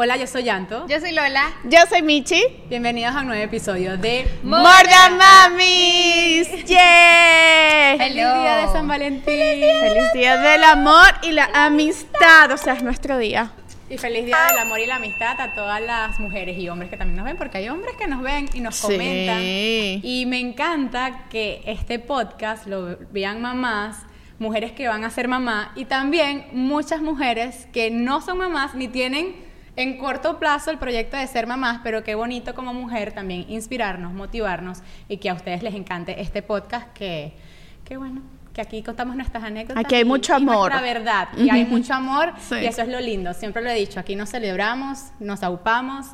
Hola, yo soy Yanto. Yo soy Lola. Yo soy Michi. Bienvenidos a un nuevo episodio de More Than Mamis. ¡Yeah! Feliz Día de San Valentín. Feliz día del amor y la amistad. O sea, es nuestro día. Y feliz Día del Amor y la Amistad a todas las mujeres y hombres que también nos ven, porque hay hombres que nos ven y nos Sí. comentan. Y me encanta que este podcast lo vean mamás, mujeres que van a ser mamá y también muchas mujeres que no son mamás ni tienen en corto plazo el proyecto de ser mamás, pero qué bonito como mujer también inspirarnos, motivarnos y que a ustedes les encante este podcast que, que bueno, que aquí contamos nuestras anécdotas. Aquí hay mucho y amor. nuestra verdad, y hay mucho amor Sí. y eso es lo lindo. Siempre lo he dicho, aquí nos celebramos, nos aupamos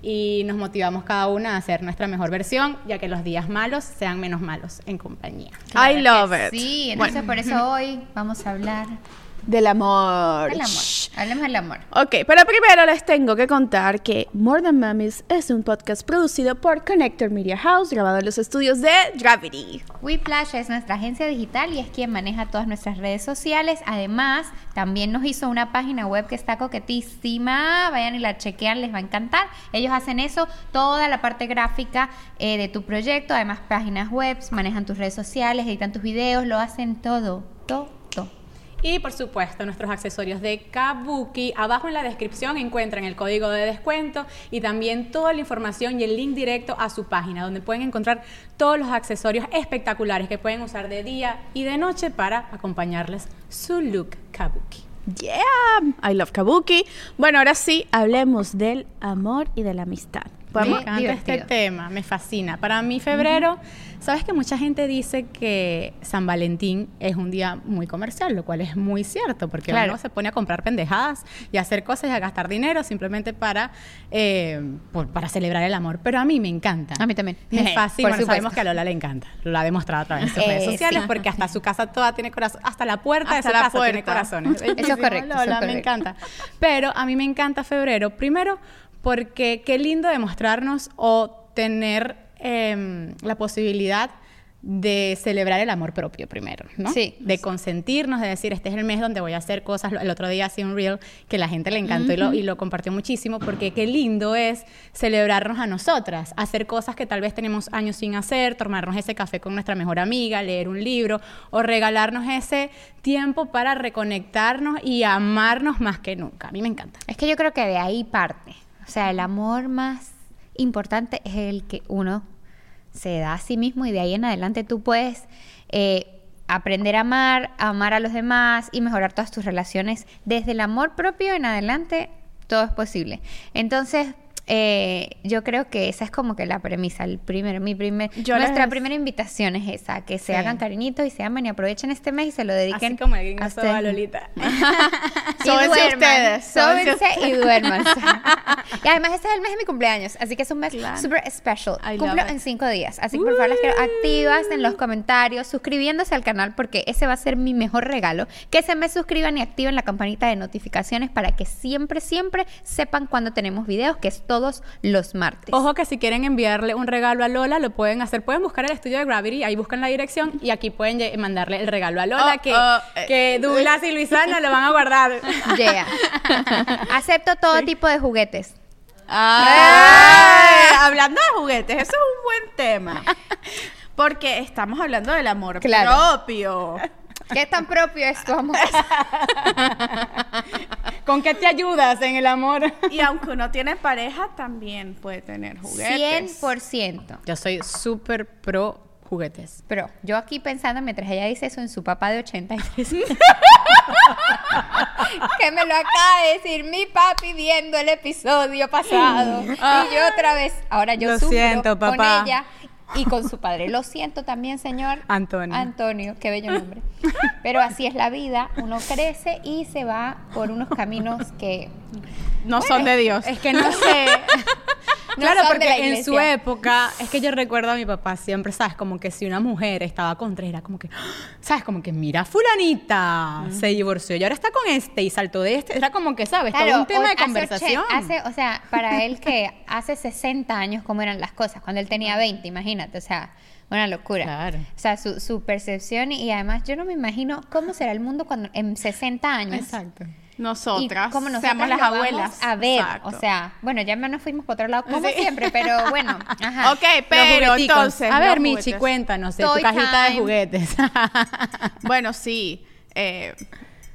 y nos motivamos cada una a hacer nuestra mejor versión, ya que los días malos sean menos malos en compañía. I love it. Sí, entonces Bueno, por eso hoy vamos a hablar del amor. del amor. Hablemos del amor. Ok, pero primero les tengo que contar que More Than Mamis es un podcast producido por Connector Media House, grabado en los estudios de Gravity. Whiplash es nuestra agencia digital y es quien maneja todas nuestras redes sociales. Además, también nos hizo una página web que está coquetísima. Vayan y la chequean, les va a encantar. Ellos hacen eso, toda la parte gráfica eh, de tu proyecto. Además, páginas web, manejan tus redes sociales, editan tus videos, lo hacen todo, todo. Y por supuesto, nuestros accesorios de Kabuki. Abajo en la descripción encuentran el código de descuento y también toda la información y el link directo a su página, donde pueden encontrar todos los accesorios espectaculares que pueden usar de día y de noche para acompañarles su look Kabuki. Yeah, I love Kabuki. Bueno, ahora sí, hablemos del amor y de la amistad. Me ¿Podemos? encanta divertido. este tema, me fascina. Para mí febrero, sabes que mucha gente dice que San Valentín es un día muy comercial, lo cual es muy cierto, porque Claro. uno se pone a comprar pendejadas y a hacer cosas y a gastar dinero simplemente para, eh, por- para celebrar el amor. Pero a mí me encanta. A mí también. Me fascina. Bueno, sabemos que a Lola le encanta. Lo ha demostrado a través de sus redes Eh, sociales, sí. porque hasta su casa toda tiene corazón, hasta la puerta Hasta de su la casa tiene puerta. corazones. Eso es correcto, eso es Lola, me correcto. encanta. Pero a mí me encanta febrero, primero porque qué lindo demostrarnos o tener em, la posibilidad de celebrar el amor propio primero, ¿no? Sí. De consentirnos, de decir, este es el mes donde voy a hacer cosas. El otro día hacía un reel que la gente le encantó y, lo, y lo compartió muchísimo porque qué lindo es celebrarnos a nosotras, hacer cosas que tal vez tenemos años sin hacer, tomarnos ese café con nuestra mejor amiga, leer un libro o regalarnos ese tiempo para reconectarnos y amarnos más que nunca. A mí me encanta. Es que yo creo que de ahí parte. O sea, el amor más importante es el que uno se da a sí mismo y de ahí en adelante tú puedes eh, aprender a amar, amar a los demás y mejorar todas tus relaciones. Desde el amor propio en adelante, todo es posible. Entonces, eh, yo creo que esa es como que la premisa, el primero, mi primer, Yo nuestra les- primera invitación es esa, que se Sí. hagan cariñitos y se amen y aprovechen este mes y se lo dediquen Así como el gringo a ustedes. Lolita. Y Sóbense duerman, ustedes, sóbense y duerman. y además este es el mes de mi cumpleaños, así que es un mes Claro. super special. I Cumplo en cinco días, así que por favor las quiero activas en los comentarios, suscribiéndose al canal porque ese va a ser mi mejor regalo. Que se me suscriban y activen la campanita de notificaciones para que siempre, siempre sepan cuando tenemos videos, que es todos los martes. Ojo que si quieren enviarle un regalo a Lola, lo pueden hacer. Pueden buscar el estudio de Gravity, ahí buscan la dirección y aquí pueden mandarle el regalo a Lola, Oh, que, oh, eh, que Douglas y Luisana lo van a guardar. Yeah. Acepto todo tipo de juguetes. Ay, hablando de juguetes, eso es un buen tema. Porque estamos hablando del amor Claro. propio. ¿Qué tan propio es tu amor? ¿Con qué te ayudas en el amor? Y aunque uno tiene pareja, también puede tener juguetes. 100%. Yo soy súper pro juguetes. Pero yo aquí pensando, mientras ella dice eso en su papá de 83, que me lo acaba de decir mi papi viendo el episodio pasado. y yo otra vez, ahora yo Lo sufro siento, con papá. ella y con su padre. Lo siento también, señor. Antonio. Antonio, qué bello nombre. Pero así es la vida, uno crece y se va por unos caminos que No son de Dios. Es que no sé. Claro, porque en su época, es que yo recuerdo a mi papá siempre, ¿sabes? Como que si una mujer estaba con tres, era como que, ¿sabes? Como que mira, fulanita se divorció y ahora está con este y saltó de este. Era como que, ¿sabes? Todo un tema de hace conversación. hace- o sea, para él que hace 60 años cómo eran las cosas, cuando él tenía 20, imagínate, o sea, una locura. Claro. O sea, su, su percepción y además yo no me imagino cómo será el mundo cuando en 60 años. Exacto. Nosotras, y como nosotras seamos las abuelas. A ver, Exacto. o sea, bueno, ya nos fuimos por otro lado como Sí. siempre, pero bueno, ajá. Ok, pero entonces. A ver, Michi, cuéntanos de tu cajita de juguetes. Bueno, sí. eh,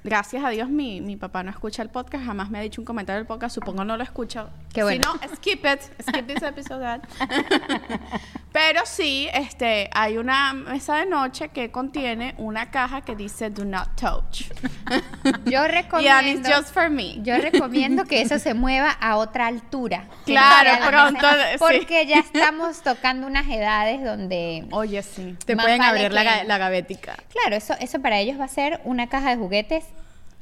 gracias a Dios mi, mi papá no escucha el podcast, jamás me ha dicho un comentario del podcast, supongo no lo escucha. Qué bueno. Si no, skip it, skip this episode. Pero sí, este, hay una mesa de noche que contiene una caja que dice Do not touch. Yo And it's recomiendo just for me. Yo recomiendo que eso se mueva a otra altura. Claro, pronto, mesa, sí. Porque ya estamos tocando unas edades donde Oye, sí. Te pueden vale abrir la, que- la gavetica. Claro, eso, eso para ellos va a ser una caja de juguetes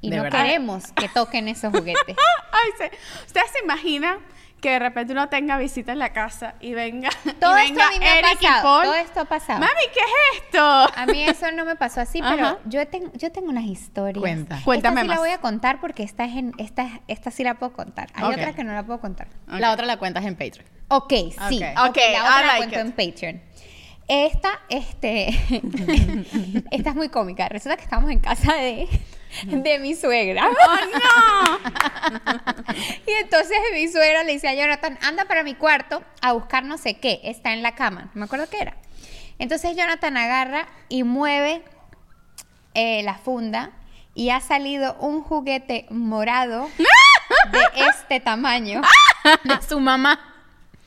y De no verdad. queremos que toquen esos juguetes. Ay, sí. ¿Ustedes se imaginan que de repente uno tenga visita en la casa y venga, Todo y esto a mí me ha Eric y pasado, todo esto ha pasado. Mami, ¿qué es esto? A mí eso no me pasó así, pero Ajá. yo, tengo yo tengo unas historias. Cuenta. Cuéntame esta sí más. la voy a contar porque esta, es en, esta, esta sí la puedo contar. Hay Ok. otra que no la puedo contar. La otra la cuentas en Patreon. Ok, sí. Ok. Ok, Ok, la otra la cuento it. en Patreon. Esta, este, esta es muy cómica. Resulta que estamos en casa de, de mi suegra. ¡Oh, y entonces mi suegra le dice a Jonathan, anda para mi cuarto a buscar no sé qué. Está en la cama. No me acuerdo qué era. Entonces Jonathan agarra y mueve eh, la funda y ha salido un juguete morado de este tamaño De su mamá.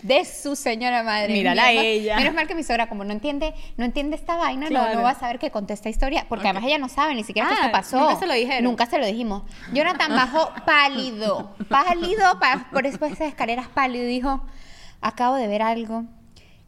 De su señora madre. Mírala Menos- ella. Menos mal que mi suegra, como no entiende, no entiende esta vaina, no- no, va a saber que conté esta historia, porque además ella no sabe ni siquiera que Ah, esto pasó. nunca se lo dijeron. Nunca se lo dijimos. Jonathan bajó pálido, pálido, pa- por de esas escaleras pálido, y dijo, acabo de ver algo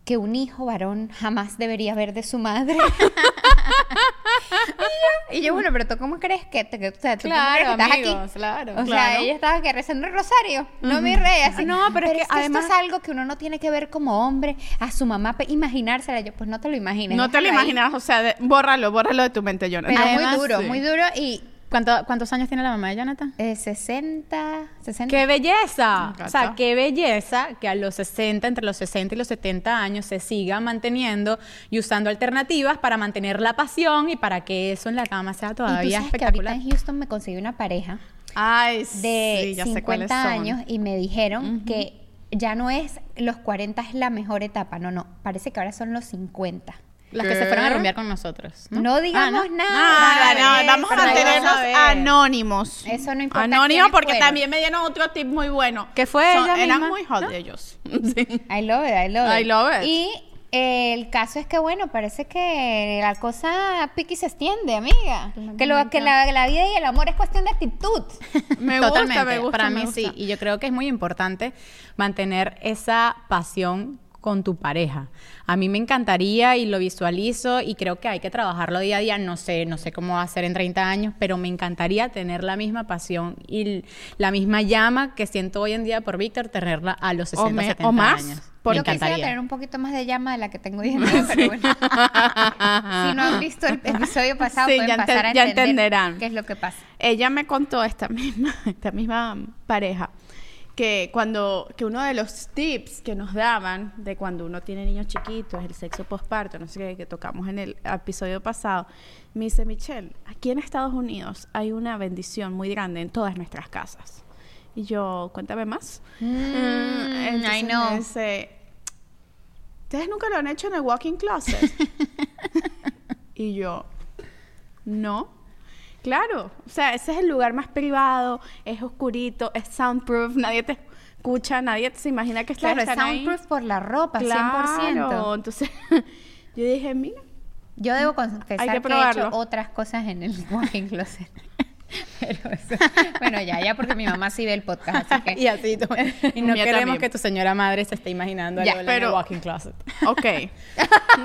que un hijo varón jamás debería ver de su madre. y, yo, y yo, bueno, pero tú cómo crees que, te, que- o sea, ¿tú cómo Claro, crees que estás amigos, aquí? claro. O sea, ella estaba que rezando el rosario, no mi rey, así. No, pero es que además- esto es algo que uno no tiene que ver como hombre, a su mamá imaginársela. Yo, pues no te lo imagines. No te lo imaginas, o sea, de- bórralo, bórralo de tu mente, Jonathan. Pero Además, muy duro, sí. muy duro y ¿Cuánto- ¿Cuántos años tiene la mamá de Jonathan? eh, 60, 60. ¡Qué belleza! O sea, qué belleza que a los 60, entre los 60 y los 70 años, se siga manteniendo y usando alternativas para mantener la pasión y para que eso en la cama sea y tú todavía sabes que ahorita espectacular. en Houston me conseguí una pareja Ay, de sí, ya sé cuáles 50 son. años y me dijeron que ya no es los 40 es la mejor etapa, no, no, parece que ahora son los 50. Las que se fueron a rumbear con nosotros. No, No, digamos Ah, ¿no? nada. No, no, vamos a mantenernos anónimos. Eso no importa Anónimos porque fueron. también me dieron otro tip muy bueno. ¿Qué fue Son- ella Eran misma? muy hot ellos. Sí. I love it, I love it. I love it. Y eh, el caso es que, bueno, parece que la cosa piqui se extiende, amiga. Que, lo, que la, la vida y el amor es cuestión de actitud. Me gusta, Totalmente. me gusta. Para me mí gusta. sí. Y yo creo que es muy importante mantener esa pasión con tu pareja. A mí me encantaría y lo visualizo y creo que hay que trabajarlo día a día. No sé, no sé cómo va a ser en 30 años, pero me encantaría tener la misma pasión y la misma llama que siento hoy en día por Víctor, tenerla a los 60, me- 70 o más, años. porque- Yo quisiera tener un poquito más de llama de la que tengo hoy en día, pero bueno. si no han visto el episodio pasado, Sí, pueden ya pasar a entender entenderán. qué es lo que pasa. Ella me contó esta misma, esta misma pareja que cuando que uno de los tips que nos daban de cuando uno tiene niños chiquitos, el sexo posparto, no sé qué, que tocamos en el episodio pasado, me dice Michelle, aquí en Estados Unidos hay una bendición muy grande en todas nuestras casas. Y yo, cuéntame más. Mm, Entonces I know. me dice, ¿ustedes nunca lo han hecho en el walking closet? y yo, no. Claro, o sea, ese es el lugar más privado, es oscurito, es soundproof, nadie te escucha, nadie se imagina que ustedes Claro, es están ahí. soundproof por la ropa, Claro, 100%. entonces yo dije, mira, Yo debo confesar Hay que, que he hecho otras cosas en el walking closet. Pero eso, bueno, ya, ya porque mi mamá sí ve el podcast, así que... Y así tú. Y no queremos también. que tu señora madre se esté imaginando algo en el walking closet. ok. Pero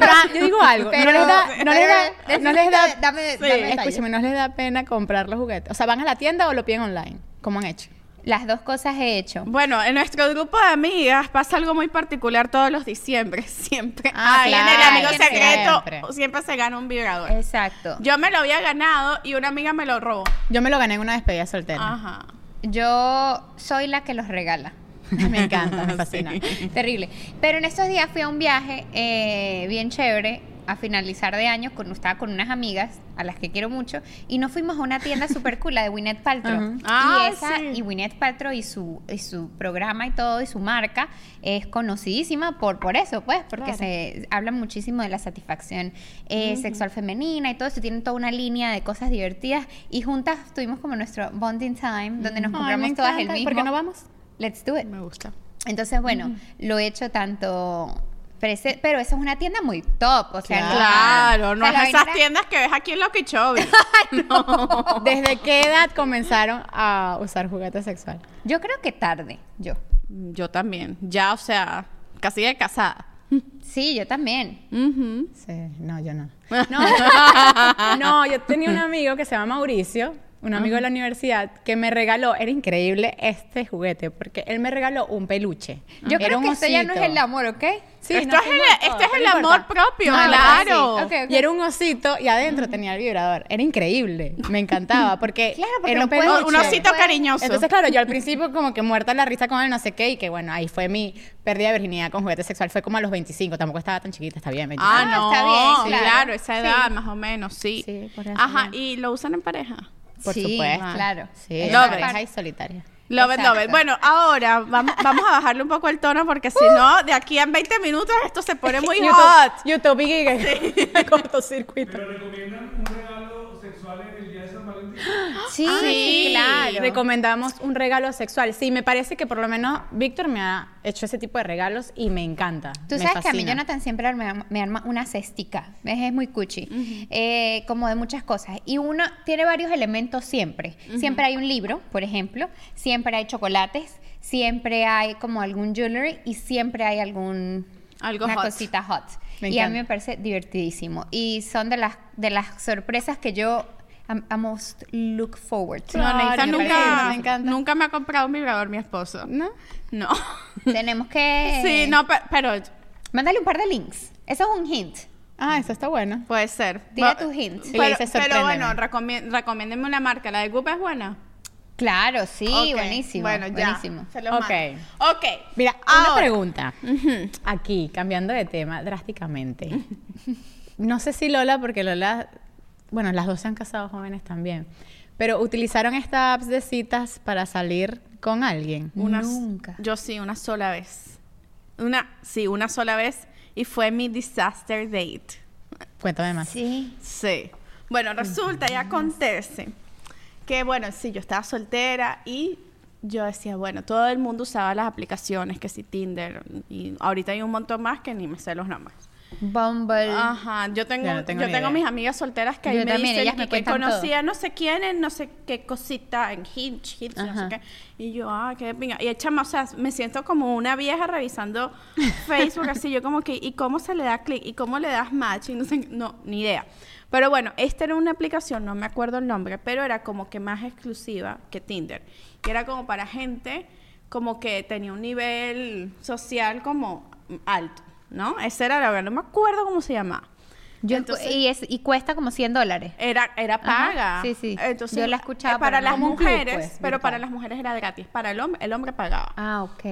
ah, yo digo algo, Pero- no les da, no les da, no les da, dame- Sí, escúchame, no les da pena comprar los juguetes. O sea, van a la tienda o lo piden online, como han hecho. Las dos cosas he hecho. Bueno, en nuestro grupo de amigas pasa algo muy particular todos los diciembre. Siempre. Ah, Alguien claro, el amigo siempre. secreto Siempre. siempre se gana un vibrador. Exacto. Yo me lo había ganado y una amiga me lo robó. Yo me lo gané en una despedida soltera. Ajá. Yo soy la que los regala. Me encanta, me fascina. Terrible. Pero en estos días fui a un viaje eh, bien chévere a finalizar de año con estaba con unas amigas a las que quiero mucho y nos fuimos a una tienda super cool la de Gwyneth Paltrow. Ah, y esa sí. y Gwyneth Paltrow y su y su programa y todo y su marca es conocidísima por por eso pues porque Claro. se habla muchísimo de la satisfacción eh, sexual femenina y todo eso tienen toda una línea de cosas divertidas y juntas tuvimos como nuestro bonding time donde nos Ay, compramos me todas el mismo ¿Por qué no vamos? let's do it Me gusta. entonces, bueno, lo he hecho tanto. Pero esa es una tienda muy top. O sea, no- Claro, no o sea, es la vaina esas tiendas que ves aquí en Lucky Chovy. ¿Desde qué edad comenzaron a usar juguete sexual? Yo creo que tarde, yo. Yo también. Ya, o sea, casi de casada. Sí, yo también. Sí, no, yo no. No, no, yo tenía un amigo que se llama Mauricio, un amigo de la universidad, que me regaló, era increíble este juguete, porque él me regaló un peluche. Yo Era creo un que esto ya no es el amor, ¿ok? Sí, Esto nos es el- este es el no amor importa. propio, No, claro. sí, ok, ok. Y era un osito y adentro tenía el vibrador. Era increíble. Me encantaba porque, Claro, porque era un peluche. Un osito cariñoso. Entonces, claro, yo al principio como que muerta la risa con él, no sé qué, y que bueno, ahí fue mi pérdida de virginidad con juguete sexual. Fue como a los 25, tampoco estaba tan chiquita, está bien, 25. Ah, Ah, no, está bien, sí, claro. claro, esa Sí. edad más o menos, sí. Sí, por eso Ajá, ya. y lo usan en pareja. Por Sí, supuesto. claro. Sí, it. pareja y solitaria. Love it, love it. Bueno, ahora vamos, vamos a bajarle un poco el tono porque si no, de aquí a 20 minutos esto se pone muy hot. YouTube y cortocircuito. Pero recomiendan un regalo sexual en el día de Valentín. Sí, Sí, claro. Recomendamos un regalo sexual. Sí, me parece que por lo menos Víctor me ha hecho ese tipo de regalos y me encanta. Tú me sabes que a mí fascina. Jonathan siempre me, arma- me arma una cestica, es, es muy cuchi, eh, como de muchas cosas. Y uno tiene varios elementos siempre. Siempre hay un libro, por ejemplo, siempre hay chocolates, siempre hay como algún jewelry y siempre hay algún Algo una hot. cosita hot. Me y a mí me parece divertidísimo. Y son de las, de las sorpresas que yo am- a most look forward to. No, Claro, Neisa nunca, me encanta. nunca me ha comprado un vibrador mi esposo. ¿No? No. Tenemos que... Sí, no, pe- pero Mándale un par de links. Eso es un hint. Ah, eso está bueno. puede ser. Tira tu hint. Pero, dices, pero bueno, recomiéndeme una marca. ¿La de Goop es buena? Claro, sí, buenísimo. Bueno, ya. buenísimo. Se los Ok. mando. Ok. Mira, una pregunta. Aquí, cambiando de tema drásticamente. No sé si Lola, porque Lola, bueno, las dos se han casado jóvenes también, pero utilizaron estas apps de citas para salir con alguien. Una, Nunca. Yo sí, una sola vez. Una, sí, una sola vez. Y fue mi disaster date. Cuéntame más. Sí. Sí. Bueno, resulta y acontece que, bueno, sí, yo estaba soltera y yo decía, bueno, todo el mundo usaba las aplicaciones, que sí, Tinder, y ahorita hay un montón más que ni me sé los nombres. Bumble. Ajá, yo tengo, Ya no tengo yo tengo idea. mis amigas solteras que ahí Yo me también, dicen ellas me que, conocía no sé quién en no sé qué cosita en Hinge, Hinge, no sé qué. Y yo, ah, qué pinga. Y chama, o sea, me siento como una vieja revisando Facebook así, yo como que, ¿y cómo se le da clic? ¿Y cómo le das match? Y no sé, no, ni idea. Pero bueno, esta era una aplicación, no me acuerdo el nombre, pero era como que más exclusiva que Tinder. Y era como para gente como que tenía un nivel social como alto, ¿no? Ese era la verdad, no me acuerdo cómo se llamaba. Yo- Entonces- y, es, y cuesta como 100 dólares. Era, era paga. sí, sí. Entonces, Yo la escuchaba, eh, para pero las no. Club, mujeres, pues, pero para las mujeres era gratis. Para el hombre, el hombre pagaba. Ah, ok.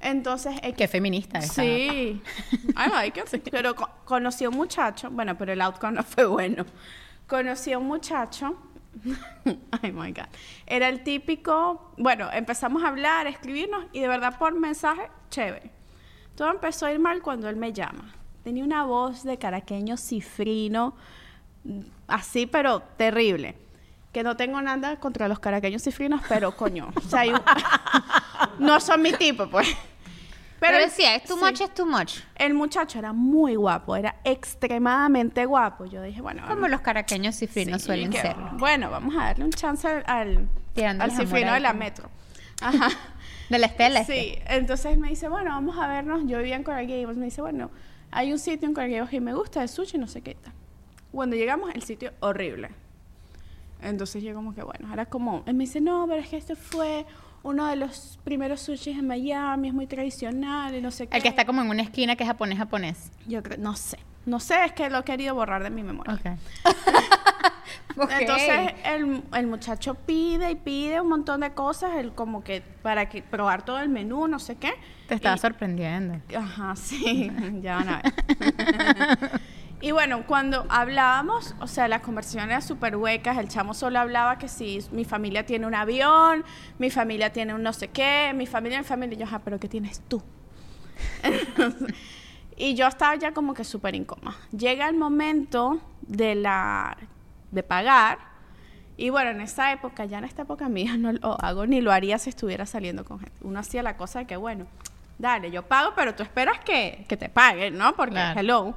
Entonces, eh, Qué feminista esa. Sí. I like it. Pero co- conocí a un muchacho, bueno, pero el outcome no fue bueno. Conocí a un muchacho. Ay, my God. Era el típico. Bueno, empezamos a hablar, a escribirnos y de verdad por mensaje, chévere. Todo empezó a ir mal cuando él me llama. Tenía una voz de caraqueño cifrino, así, pero terrible. Que no tengo nada contra los caraqueños cifrinos, pero coño. O sea, hay un- no son mi tipo, pues. Pero, el- decía, es too sí. much, es too much. El muchacho era muy guapo, era extremadamente guapo. Yo dije, bueno, Como los caraqueños cifrinos sí, suelen ser. Bueno, vamos a darle un chance al, al, al cifrino de la metro. Ajá. De la estela. Sí, entonces me dice, bueno, vamos a vernos. Yo vivía en Coral Gables. Me dice, bueno, hay un sitio en Coral Gables que me gusta de sushi, no sé qué tal. Cuando llegamos, el sitio horrible. Entonces yo como que, bueno, ahora como... Él me dice, no, pero es que esto fue uno de los primeros sushis en Miami, es muy tradicional y no sé qué. El que está como en una esquina que es japonés japonés. Yo creo, no sé. No sé, es que lo he querido borrar de mi memoria. Ok. Entonces el, el muchacho pide y pide un montón de cosas, él como que para que probar todo el menú, no sé qué. Te estaba Y- sorprendiendo. Ajá, sí, ya van a ver. y bueno, cuando hablábamos, o sea, las conversaciones eran súper huecas, el chamo solo hablaba que si mi familia tiene un avión, mi familia tiene un no sé qué, mi familia, mi familia, y yo, ajá, pero ¿qué tienes tú? y yo estaba ya como que súper incómoda. Llega el momento de la de pagar y bueno, en esa época, ya en esta época mía no lo hago ni lo haría si estuviera saliendo con gente. Uno hacía la cosa de que bueno, dale, yo pago, pero tú esperas que, que te paguen, ¿no? Porque Claro. hello.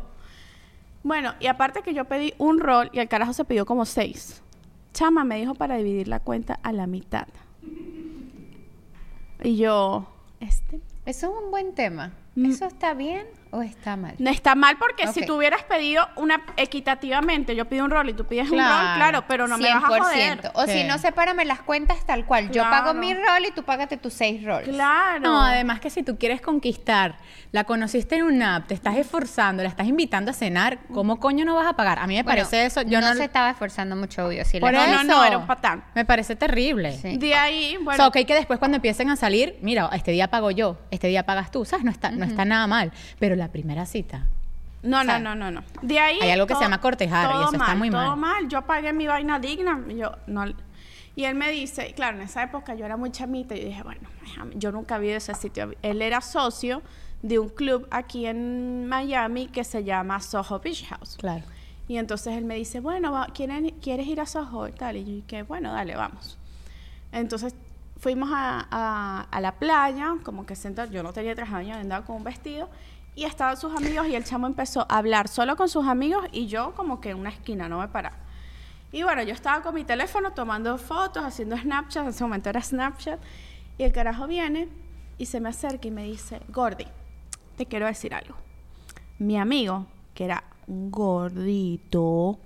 Bueno, y aparte que yo pedí un rol y el carajo se pidió como seis. Chama me dijo para dividir la cuenta a la mitad. Y yo, este, Eso es un buen tema. Mm. ¿Eso está bien o está mal? No está mal porque si tú hubieras pedido una equitativamente, yo pido un rol y tú pides un rol, claro, pero no me vas a joder. O si no, sepárame las cuentas tal cual. Yo Claro. pago mi rol y tú págate tus seis roles. Claro. No, además que si tú quieres conquistar, la conociste en una app, te estás esforzando, la estás invitando a cenar, ¿cómo coño no vas a pagar? A mí me Bueno, parece eso, yo no, se estaba esforzando mucho, obvio. Si por No, eso, no, no, era un patán. Me parece terrible. Sí. De ahí, O bueno, sea, ok que después cuando empiecen a salir, mira, este día pago yo, este día pagas tú, ¿sabes? No está, no está nada mal. Pero la primera cita, no, o sea, no, no, no, no. De ahí hay algo que se todo- llama cortejar, y eso está muy todo mal. mal. Yo pagué mi vaina digna, yo no y él me dice, claro, en esa época yo era muy chamita y dije, bueno, yo nunca vi ese sitio. Él era socio de un club aquí en Miami que se llama Soho Beach House. claro. Y entonces él me dice, bueno, ¿quieren- ¿quieres ir a Soho y tal? Y yo dije, bueno, dale, vamos. Entonces fuimos a, a- a la playa, como que senta, yo no tenía tres años, andaba con un vestido, y estaban sus amigos y el chamo empezó a hablar solo con sus amigos y yo como que en una esquina, no me paraba. Y bueno, yo estaba con mi teléfono tomando fotos, haciendo Snapchat, en ese momento era Snapchat, y el carajo viene y se me acerca y me dice, Gordy, te quiero decir algo. Mi amigo, que era un gordito,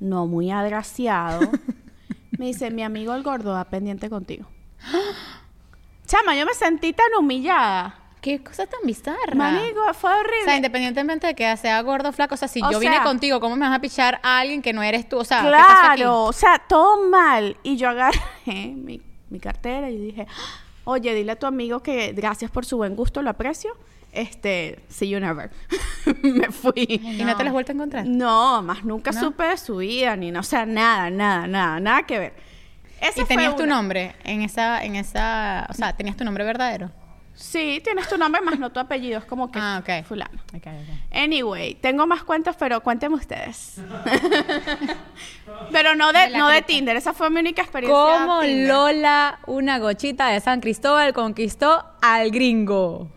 no muy agraciado, me dice, mi amigo el gordo va pendiente contigo. Chama, yo me sentí tan humillada. Qué cosa tan bizarra. Manico, fue horrible. O sea, independientemente de que sea gordo o flaco, o sea, si O yo vine contigo, ¿cómo me vas a pichar a alguien que no eres tú? O sea, ¿qué pasa aquí? Claro, o sea, todo mal. Y yo agarré mi, mi cartera y dije, oye, dile a tu amigo que gracias por su buen gusto, lo aprecio. Este, see you never. Me fui. ¿Y no te las vuelto a encontrar? No, más nunca ¿No? supe de su vida, ni no, o sea, nada, nada, nada, nada que ver. Esa ¿Y fue tenías tu una. nombre en esa, en esa, o sea, tenías tu nombre verdadero? Sí, tienes tu nombre más no tu apellido, es como que Ah, fulano. Anyway, tengo más cuentas, pero cuéntenme ustedes. pero no de, no de. Tinder, esa fue mi única experiencia. ¿Cómo Tinder. Lola, una gochita de San Cristóbal, conquistó al gringo?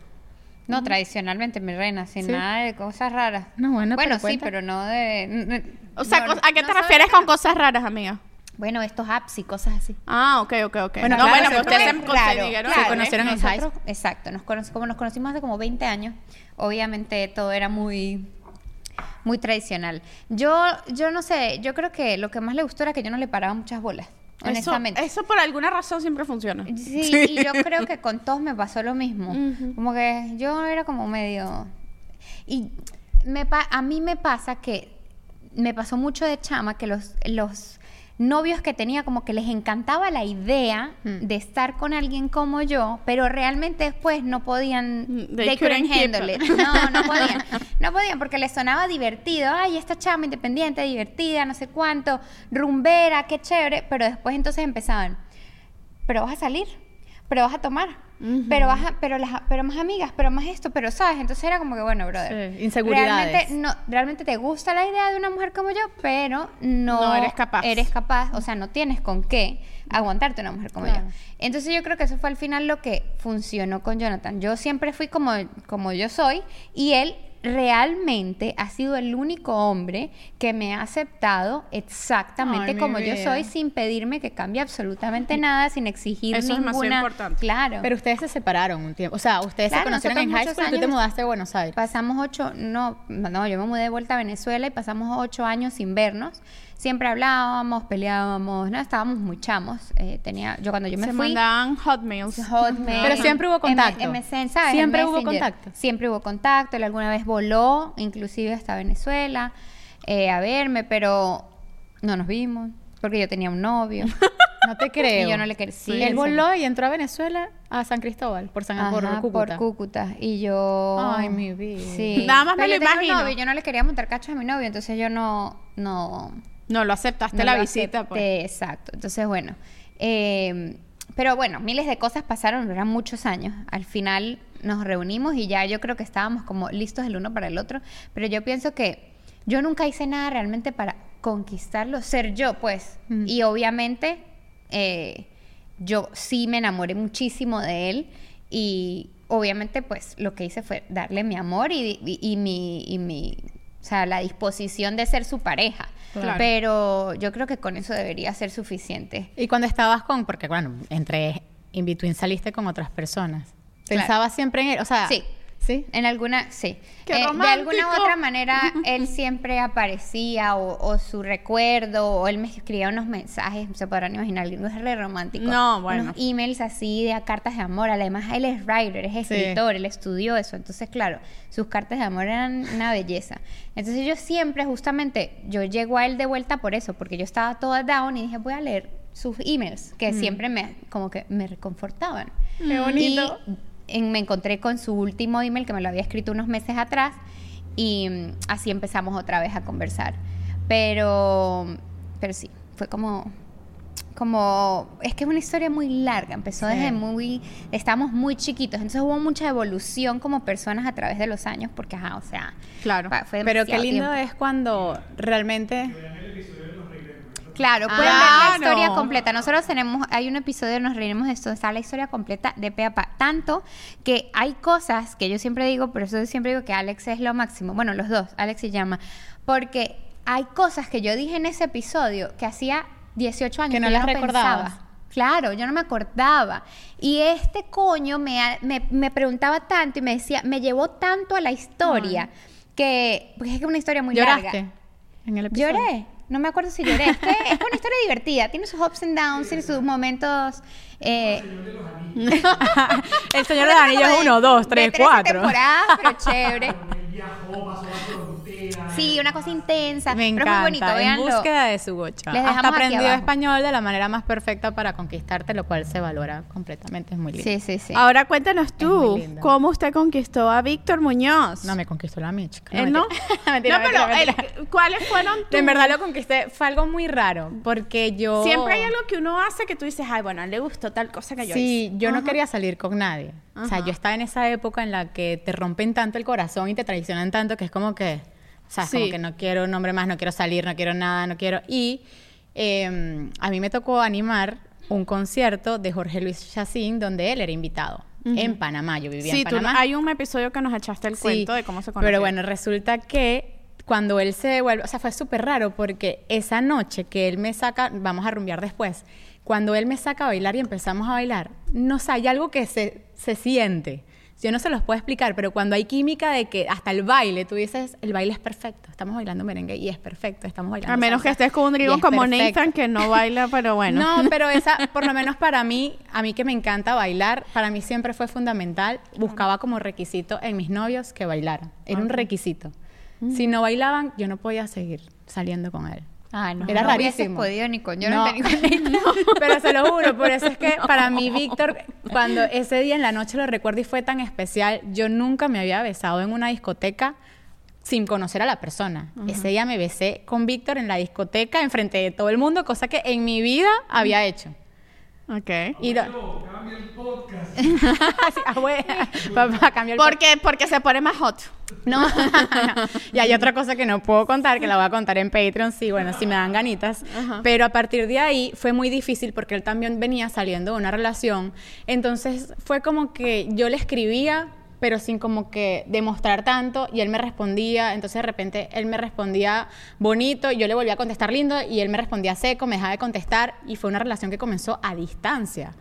No, tradicionalmente, mi reina, sin Sí. nada de cosas raras. No, bueno, Bueno, pero sí, cuenta. pero no de... O sea, no, ¿a qué te refieres con cosas raras, amiga? Bueno, estos apps y cosas así. Ah, ok, ok, ok. Bueno, no, claro, bueno, se que ustedes se consiguieron. Se conocieron en high nosotros- Exacto, nos conoc- como nos conocimos hace como 20 años, obviamente todo era muy muy tradicional. Yo yo no sé, yo creo que lo que más le gustó era que yo no le paraba muchas bolas, honestamente. eso por alguna razón siempre funciona. Sí, y yo creo que con todos me pasó lo mismo. Como que yo era como medio... Y me pa- a mí me pasa que me pasó mucho de chama que los, los novios que tenía como que les encantaba la idea Mm. de estar con alguien como yo, pero realmente después no podían... Mm, they couldn't couldn't keep handle it. it. No, no podían. No podían porque les sonaba divertido. Ay, esta chama independiente, divertida, no sé cuánto, rumbera, qué chévere. Pero después entonces empezaban, pero vas a salir, pero vas a tomar, pero vas a, pero las, pero más amigas, pero más esto, pero sabes. Entonces era como que bueno, brother. Sí, inseguridades. Realmente, no, realmente te gusta la idea de una mujer como yo, pero no, No eres capaz. Eres capaz, o sea, no tienes con qué aguantarte una mujer como Claro. yo. Entonces yo creo que eso fue al final lo que funcionó con Jonathan. Yo siempre fui como, como yo soy y él realmente ha sido el único hombre que me ha aceptado exactamente Ay, como yo soy, sin pedirme que cambie absolutamente nada, sin exigir Eso es ninguna. demasiado importante. Claro. Pero ustedes se separaron un tiempo. O sea, ustedes Claro, se conocieron en high school y tú te mudaste a Buenos Aires. Pasamos ocho, no, no, yo me mudé de vuelta a Venezuela y pasamos ocho años sin vernos. Siempre hablábamos, peleábamos, no, estábamos muy chamos. Eh, tenía, yo cuando yo me Se fui, mandaban hotmails. Hotmail, Pero siempre hubo M- contacto. MSN, ¿sabes? Siempre hubo contacto. Siempre hubo contacto. Él alguna vez voló, inclusive hasta Venezuela, eh, a verme, pero no nos vimos porque yo tenía un novio. No te creo. Y yo no le quería- sí, él voló y entró a Venezuela, a San Cristóbal, por San por Ajá, Cúcuta. por Cúcuta. Y yo. Ay, mi vida. Sí. Nada más me lo yo imagino. novio, Yo no le quería montar cacho a mi novio, entonces yo no. no No lo aceptaste no la lo visita, acepté, pues. Exacto. Entonces, bueno. eh, pero bueno, miles de cosas pasaron, eran muchos años. Al final nos reunimos y ya yo creo que estábamos como listos el uno para el otro. Pero yo pienso que yo nunca hice nada realmente para conquistarlo, ser yo, pues. Mm. Y obviamente eh, yo sí me enamoré muchísimo de él y obviamente pues lo que hice fue darle mi amor y, y- y mi, y mi, o sea, la disposición de ser su pareja. Claro. Pero yo creo que con eso debería ser suficiente. Y cuando estabas con, porque bueno, entre in between saliste con otras personas. Claro. Pensabas siempre en él, o sea, Sí. ¿sí? En alguna, sí. ¡Qué Eh, de alguna u otra manera, él siempre aparecía, o, o su recuerdo, o él me escribía unos mensajes, se podrán imaginar, algo es re romántico. No, bueno. Unos emails así de cartas de amor. Además, él es writer, es Sí. escritor, él estudió eso. Entonces, claro, sus cartas de amor eran una belleza. Entonces, yo siempre, justamente, yo llego a él de vuelta por eso, porque yo estaba toda down y dije, voy a leer sus emails, que siempre me, como que me reconfortaban. Qué bonito. Y en- me encontré con su último email que me lo había escrito unos meses atrás y mm, así empezamos otra vez a conversar. Pero, pero sí, fue como, como, es que es una historia muy larga, empezó Sí. desde muy, estábamos muy chiquitos, entonces hubo mucha evolución como personas a través de los años porque, ajá, o sea, Claro. fue Pero qué lindo tiempo. es cuando realmente... Claro, pueden ver la historia completa. Nosotros tenemos, hay un episodio, nos reiremos de esto, está la historia completa de pe a pa. Tanto que hay cosas que yo siempre digo, pero eso siempre digo que Alex es lo máximo. Bueno, los dos, Alex y Llama. Porque hay cosas que yo dije en ese episodio que hacía 18 años Que no yo las no recordabas. pensaba. Claro, yo no me acordaba. Y este coño me, me, me preguntaba tanto y me decía, me llevó tanto a la historia que, porque es que es una historia muy ¿Lloraste larga. en el episodio? Lloré. No me acuerdo si lloré. Es que es una historia divertida. Tiene sus ups and downs, tiene sus momentos. Eh, el Señor de los Anillos como de- 1, 2, de 3, 13 4. temporadas, pero chévere. Sí, una cosa intensa. Me pero encanta. es muy bonito, en véanlo. búsqueda de su gocha. Les dejamos Hasta aquí aprendió abajo. español de la manera más perfecta para conquistarte, lo cual se valora completamente. Es muy lindo. Sí, sí, sí. Ahora cuéntanos tú. ¿cómo usted conquistó a Víctor Muñoz? No me conquistó la mía, chica. ¿Él no? mentira, no, pero mentira. ¿cuáles fueron tus- En verdad lo conquisté. Fue algo muy raro. Porque yo. Siempre hay algo que uno hace que tú dices, ay, bueno, le gustó tal cosa que yo Sí, hice. yo no quería salir con nadie. O sea, yo estaba en esa época en la que te rompen tanto el corazón y te traicionan tanto que es como que, o sea, es Sí. como que no quiero un hombre más, no quiero salir, no quiero nada, no quiero. Y eh, a mí me tocó animar un concierto de Jorge Luis Chacín donde él era invitado en Panamá. Yo vivía Sí, en tú, Panamá. hay un episodio que nos echaste el Sí, cuento de cómo se conoció. Pero bueno, resulta que cuando él se devuelve, o sea, fue súper raro porque esa noche que él me saca, vamos a rumbear después, cuando él me saca a bailar y empezamos a bailar, no sé, hay algo que se, se siente. Yo no se los puedo explicar, pero cuando hay química de que hasta el baile, tú dices, el baile es perfecto, estamos bailando merengue y es perfecto, estamos bailando a menos salsa que estés con un es como perfecto. Nathan que no baila, pero bueno. No, pero esa, por lo menos para mí, a mí que me encanta bailar, para mí siempre fue fundamental. Buscaba como requisito en mis novios que bailaran. Era un requisito. Si no bailaban, yo no podía seguir saliendo con él. Ay, no, Era no rarísimo. podido ni con yo No. ni con él. Pero se lo juro, por eso es que para mí, Víctor, cuando ese día en la noche lo recuerdo y fue tan especial, yo nunca me había besado en una discoteca sin conocer a la persona. Ese día me besé con Víctor en la discoteca, enfrente de todo el mundo, cosa que en mi vida había hecho. Ok. Y lo- No, cambia el podcast. Sí, abuela, papá, cambió el ¿Por qué? Porque se pone más hot. No, no. Y hay otra cosa que no puedo contar, que la voy a contar en Patreon, sí, bueno, si me dan ganitas. Pero a partir de ahí fue muy difícil porque él también venía saliendo de una relación. Entonces fue como que yo le escribía pero sin como que demostrar tanto y él me respondía, entonces de repente él me respondía bonito y yo le volvía a contestar lindo y él me respondía seco, me dejaba de contestar y fue una relación que comenzó a distancia.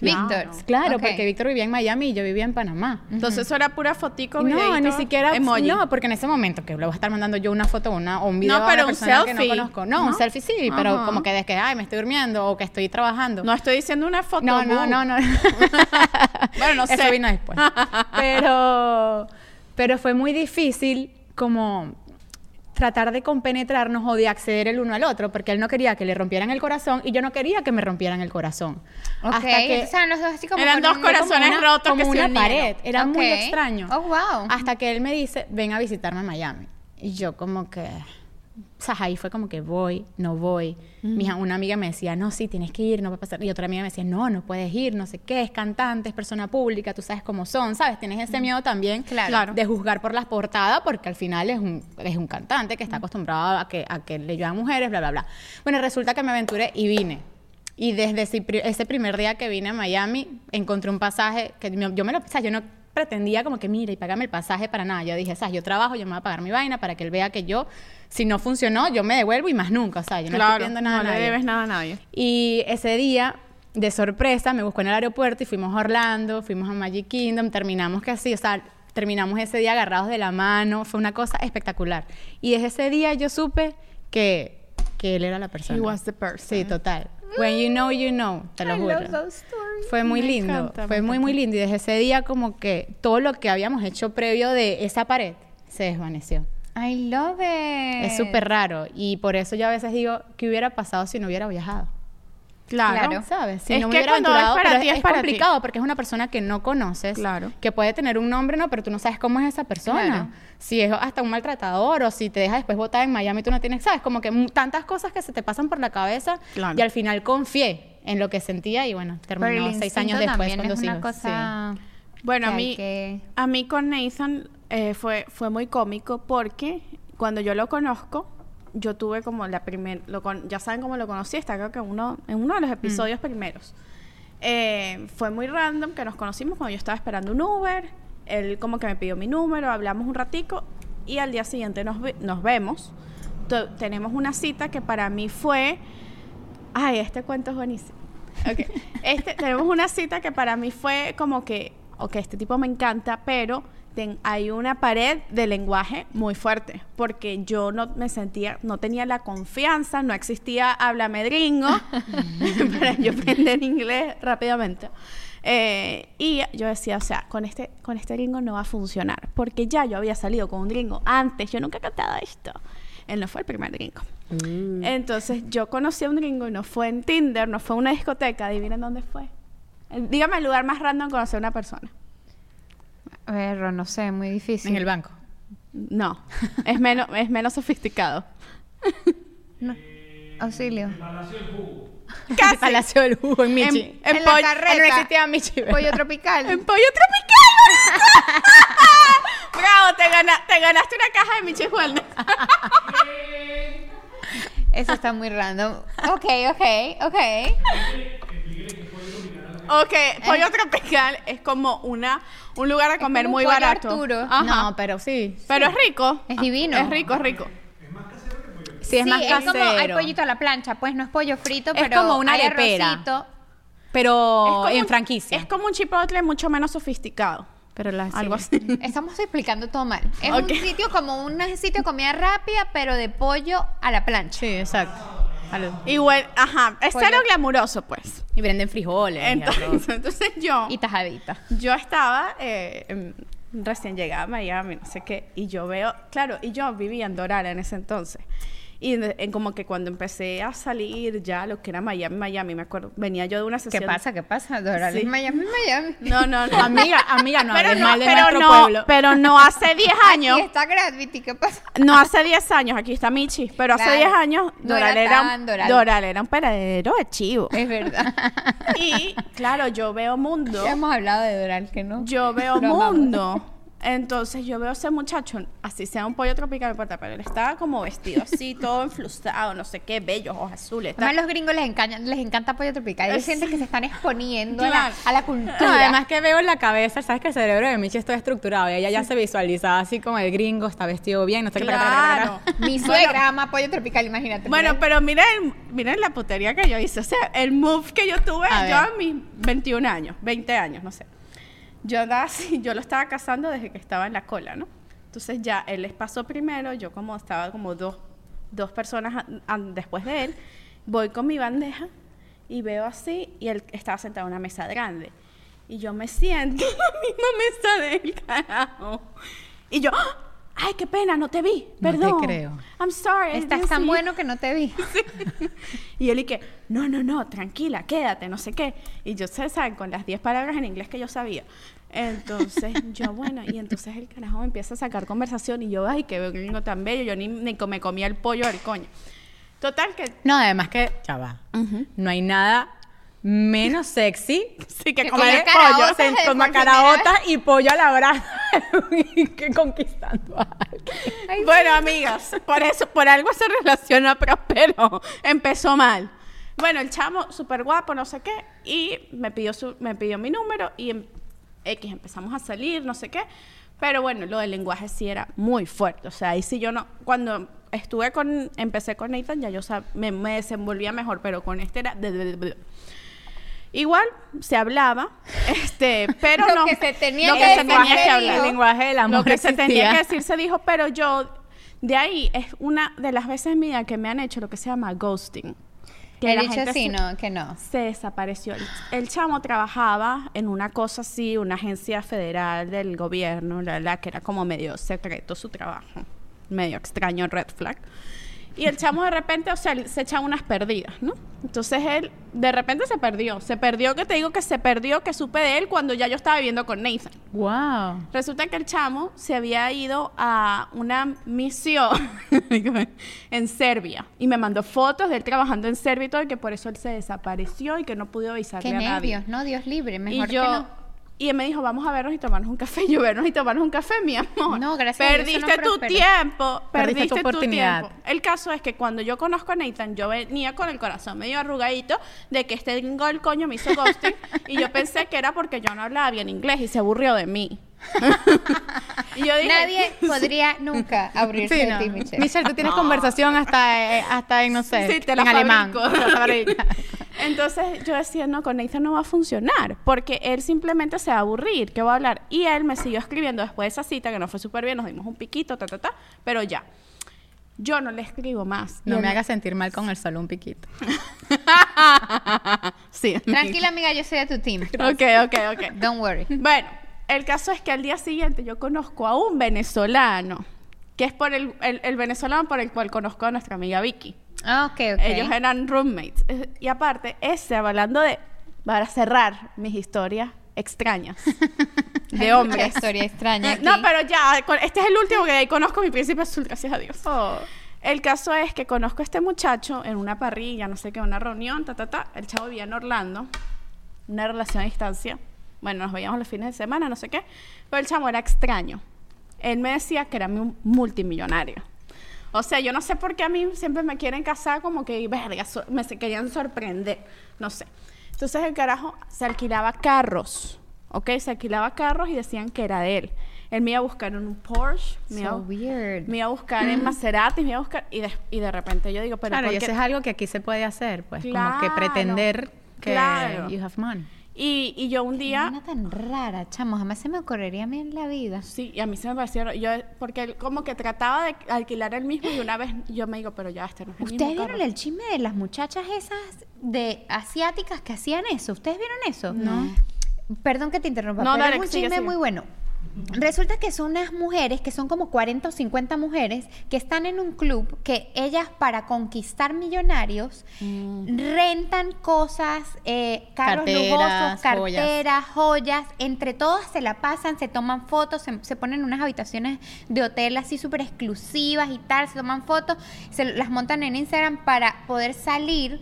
Víctor. Claro, Ok. porque Víctor vivía en Miami y yo vivía en Panamá. Entonces eso era pura fotico, No, ni siquiera. emoji. No, porque en ese momento que le voy a estar mandando yo una foto una, o un video No, a pero una un persona que selfie, no conozco. No, un selfie sí, pero como que de que, ay, me estoy durmiendo o que estoy trabajando. No estoy diciendo una foto. no, no, boo. no, no. Bueno, no Eso sé. vino después. Pero, pero fue muy difícil como tratar de compenetrarnos o de acceder el uno al otro, porque él no quería que le rompieran el corazón y yo no quería que me rompieran el corazón. Ok, Hasta que eran los dos así como Eran con dos un- corazones como una- rotos como que una pared. Era muy extraño. Oh, wow. Hasta que él me dice, ven a visitarme a Miami. Y yo como que... O sea, ahí fue como que voy, no voy. Mi hija- una amiga me decía, no, sí, tienes que ir, no va a pasar. Y otra amiga me decía, no, no puedes ir, no sé qué, es cantante, es persona pública, tú sabes cómo son, ¿sabes? Tienes ese miedo también Claro. de juzgar por las portadas, porque al final es un, es un cantante que está acostumbrado a que, a que le llevan mujeres, bla, bla, bla. Bueno, resulta que me aventuré y vine. Y desde ese, pri- ese primer día que vine a Miami, encontré un pasaje que yo me lo, o sea, yo no pretendía como que, mira, y págame el pasaje para nada. Yo dije, ¿sabes? Yo trabajo, yo me voy a pagar mi vaina para que él vea que yo, si no funcionó, yo me devuelvo y más nunca, o sea, yo no estoy Claro, pidiendo nada no a le debes nada a nadie. Y ese día, de sorpresa, me buscó en el aeropuerto y fuimos a Orlando, fuimos a Magic Kingdom, terminamos que así, o sea, terminamos ese día agarrados de la mano, fue una cosa espectacular. Y desde ese día yo supe que, que él era la persona. He was the person. Sí, total. When you know, you know, te lo I juro. love those stories. Fue muy Me lindo, encanta, fue muy, muy lindo. Y desde ese día como que todo lo que habíamos hecho previo de esa pared se desvaneció. I love it. Es súper raro. Y por eso yo a veces digo, ¿qué hubiera pasado si no hubiera viajado? Claro. Claro. ¿Sabes? Si Es no me que hubiera cuando es aventurado, para pero ti, es, ti. complicado porque es una persona que no conoces, Claro. que puede tener un nombre, no, pero tú no sabes cómo es esa persona. Claro. Si es hasta un maltratador o si te deja después botar en Miami, tú no tienes, sabes, como que tantas cosas que se te pasan por la cabeza Claro. y al final confié en lo que sentía y bueno, Pero el terminó seis años después con es dos una hijos. cosa Bueno, a mí, que- a mí con Nathan eh, fue, fue muy cómico porque cuando yo lo conozco, yo tuve como la primera, ya saben cómo lo conocí, está creo que uno, en uno de los episodios primeros. Eh, fue muy random que nos conocimos cuando yo estaba esperando un Uber, él como que me pidió mi número, hablamos un ratico y al día siguiente nos, ve- nos vemos. Tenemos una cita que para mí fue, ay, este cuento es buenísimo. Ok. Este, tenemos una cita que para mí fue como que, ok, este tipo me encanta, pero ten- hay una pared de lenguaje muy fuerte, porque yo no me sentía, no tenía la confianza, no existía háblame gringo para yo aprender inglés rápidamente. Eh, y yo decía, o sea, con este, con este gringo no va a funcionar, porque ya yo había salido con un gringo antes, yo nunca he cantado esto. Él no fue el primer gringo. Entonces yo conocí a un gringo y no fue en Tinder, no fue en una discoteca. Adivinen dónde fue. Dígame el lugar más random conocer a una persona. Ver, no sé, muy difícil. En el banco. No, es menos, es menos sofisticado. No. Auxilio. Casi. Palacio del Jugo en Michi. En- en En la carreta. no existía Michi. ¿verdad? Pollo tropical. En pollo tropical. Bravo, te, gana- te ganaste una caja de Michi Wellness. Eso está muy random. Ok, ok, ok. Ok, pollo tropical es como una un lugar a comer como un muy pollo barato. Arturo. Ajá. No, pero sí. Pero es rico. Es divino. Es rico, es rico. Sí, es más es casero. como hay pollito a la plancha, pues no es pollo frito, Es pero como una hay arepera. arrocito. Pero Es como en un- franquicia. Es como un chipotle mucho menos sofisticado. pero la, Algo sí. así. Estamos explicando todo mal. Es un sitio como un sitio de comida rápida, pero de pollo a la plancha. Sí, exacto. Y bueno, ajá, es Pollo. glamuroso, pues. Y venden frijoles. y. Entonces, entonces yo, Y tajadita. yo estaba eh, em, recién llegada a Miami, no sé qué, y yo veo, claro, y yo vivía en Doral en ese entonces. Y en, en como que cuando empecé a salir ya lo que era Miami, Miami, me acuerdo, venía yo de una sesión. ¿Qué pasa? ¿Qué pasa? Doral Sí. es Miami, Miami. No, no, no. Amiga, amiga, no pero no, mal de pero nuestro no, pueblo. pero no hace 10 años. Aquí está Gravity, ¿qué pasa? No hace 10 años, aquí está Michi, pero hace Claro. 10 años No Doral era era, un- Doral. Doral era un paradero de chivo. Es verdad. Y claro, yo veo mundo. Ya hemos hablado de Doral, que no. Yo veo amamos. Entonces yo veo a ese muchacho, así sea un pollo tropical, no importa, pero él estaba como vestido así, todo enflusado, no sé qué, bello, ojos azules. Además, los gringos les encanta, les encanta pollo tropical. Ellos Es- sienten que se están exponiendo a, la, a la cultura. No, además que veo en la cabeza, sabes que el cerebro de Michi está estructurado y ella ya se visualizaba así como el gringo, está vestido bien, no sé qué. Claro. Mi suegra ama pollo tropical, imagínate. Bueno, pero miren, miren la putería que yo hice. O sea, el move que yo tuve A yo ver. a mis 21 años, 20 años, no sé. Yo andaba así, yo lo estaba casando desde que estaba en la cola, ¿no? Entonces ya él les pasó primero, yo como estaba como dos, dos personas después de él, voy con mi bandeja y veo así y él estaba sentado en una mesa grande. Y yo me siento en la misma mesa de él, carajo. Y yo, ¡ah! Ay, qué pena, no te vi, No te perdón. creo. I'm sorry. Estás tan see you". bueno que no te vi. Y él y que, no, no, no, tranquila, quédate, no sé qué. Y yo, se saben, con las 10 palabras en inglés que yo sabía. Entonces, yo, bueno, y entonces el carajo me empieza a sacar conversación y yo, ay, qué gringo tan bello, yo ni, ni me comía el pollo del coño. Total que, No, además que, ya va, no hay nada menos sexy sí, que Que comer pollo. se- con macaraotas y pollo a la brasa que conquistando a alguien. Bueno, amigas, por eso, por algo se relaciona Prospero. Empezó mal. Bueno, el chamo, súper guapo, no sé qué, y me pidió, su, me pidió mi número y en X empezamos a salir, no sé qué. Pero bueno, lo del lenguaje sí era muy fuerte. O sea, ahí sí yo no. Cuando estuve con. Empecé con Nathan, ya yo sab- me, me desenvolvía mejor, pero con este era. de- de- de- de- Igual se hablaba, este, pero Lo no. que se tenía lo que se tenía que dijo. hablar. El lenguaje del amor Lo que se tenía que decir se dijo, pero yo, de ahí, es una de las veces en mi vida que me han hecho lo que se llama ghosting. He la dicho gente sí, se- no, que no. se desapareció. El, el chamo trabajaba en una cosa así, una agencia federal del gobierno, la, la que era como medio secreto su trabajo, medio extraño, red flag. Y el chamo de repente, o sea, se echaba unas perdidas, ¿no? Entonces él de repente se perdió. Se perdió, que te digo que se perdió, que supe de él cuando ya yo estaba viviendo con Nathan. Wow. Resulta que el chamo se había ido a una misión en Serbia y me mandó fotos de él trabajando en Serbia y todo, y que por eso él se desapareció y que no pudo avisarle Qué a nadie. nervios, ¿no? Dios libre, mejor y yo, que no. Y él me dijo, vamos a vernos y tomarnos un café. Yo, vernos y tomarnos un café, mi amor. No, gracias a Perdiste no tu tiempo. Perdiste Perdiste tu tu, oportunidad. tiempo. El caso es que cuando yo conozco a Nathan, yo venía con el corazón medio arrugadito de que este del coño me hizo ghosting. y yo pensé que era porque yo no hablaba bien inglés y se aburrió de mí. y yo dije, Nadie podría nunca abrirse Sí, de no. ti, Michelle. Michelle, tú tienes conversación hasta, eh, hasta en, no sé, Sí, te la en alemán. fabrico. Entonces yo decía, no, con Nathan no va a funcionar, porque él simplemente se va a aburrir, ¿qué va a hablar? Y él me siguió escribiendo después de esa cita, que no fue súper bien, nos dimos un piquito, ta, ta, ta, pero ya. Yo no le escribo más. No me hagas sentir mal con el solo un piquito. sí. Tranquila, amiga, yo soy de tu team. Ok, ok, ok. Don't worry. Bueno, el caso es que al día siguiente yo conozco a un venezolano, que es por el, el- el venezolano por el cual conozco a nuestra amiga Vicky. Ah, ok, ok. Ellos eran roommates. Eh, Y aparte, ese, hablando de, para cerrar mis historias extrañas de hombres. historia extraña aquí. No, pero ya, este es el último que de ahí conozco mi príncipe azul, gracias a Dios. El caso es que conozco a este muchacho en una parrilla, no sé qué, una reunión, ta, ta, ta. El chavo vivía en Orlando, una relación a distancia. Bueno, nos veíamos los fines de semana, no sé qué. Pero el chavo era extraño. Él me decía que era un multimillonario. O sea, yo no sé por qué a mí siempre me quieren casar como que, verga, so- me se querían sorprender. No sé. Entonces el carajo se alquilaba carros. ¿Ok? Se alquilaba carros y decían que era de él. Él me iba a buscar en un Porsche. Me, iba, So weird. me iba a buscar en Maserati. Me iba a buscar... Y de, y de repente yo digo, pero claro, ¿por y eso es algo que aquí se puede hacer, pues, como que pretender que claro. you have money. Y, y yo un día... Una tan rara, chamo. Jamás se me ocurriría a mí en la vida. Sí, y a mí se me pareció, yo, porque él como que trataba de alquilar el mismo y una vez yo me digo, pero ya, este no es el mismo ¿Ustedes carro. vieron el chisme de las muchachas esas de asiáticas que hacían eso? ¿Ustedes vieron eso? No. Perdón que te interrumpa, No, pero dale, es un sigue, chisme sigue. muy bueno. Resulta que son unas mujeres que son como 40 o 50 mujeres que están en un club que ellas para conquistar millonarios Mm. rentan cosas, eh, carros Carteras, lujosos, joyas. carteras, joyas. Entre todas se la pasan, se toman fotos, se, se ponen en unas habitaciones de hotel así súper exclusivas y tal, se toman fotos, se las montan en Instagram para poder salir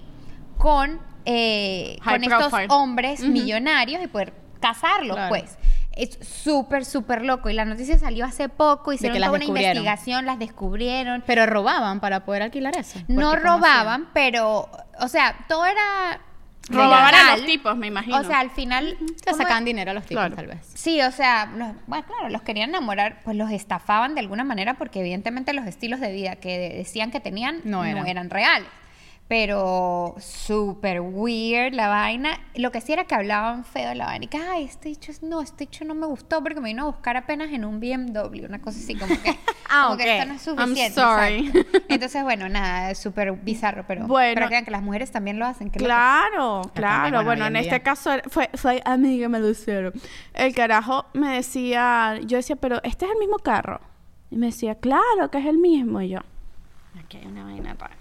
con, eh, con estos hombres millonarios y poder casarlos, Claro. pues. Es súper, súper loco. Y la noticia salió hace poco, hicieron que toda una investigación, las descubrieron. Pero robaban para poder alquilar eso. No Porque, ¿cómo robaban, pero, o sea, todo era... Robaban a los tipos, me imagino. O sea, al final... Se ¿cómo sacaban dinero a los tipos, Claro. tal vez. Sí, o sea, los- bueno, claro, los querían enamorar, pues los estafaban de alguna manera porque evidentemente los estilos de vida que de- decían que tenían No eran, reales. Pero súper weird la vaina. Lo que sí era que hablaban feo de la vaina. Y que, ay, este dicho es, no, este dicho no me gustó porque me vino a buscar apenas en un BMW. Una cosa así como que, Ah, como que ok. esto no es I'm suficiente. sorry. exacto. Entonces, bueno, nada, es súper bizarro, pero, Bueno. pero crean que las mujeres también lo hacen. Claro, claro. bueno, en este caso fue, fue a mí que me lo hicieron. El carajo me decía, yo decía, pero este es el mismo carro. Y me decía, claro que es el mismo. Y yo, aquí hay una vaina rara.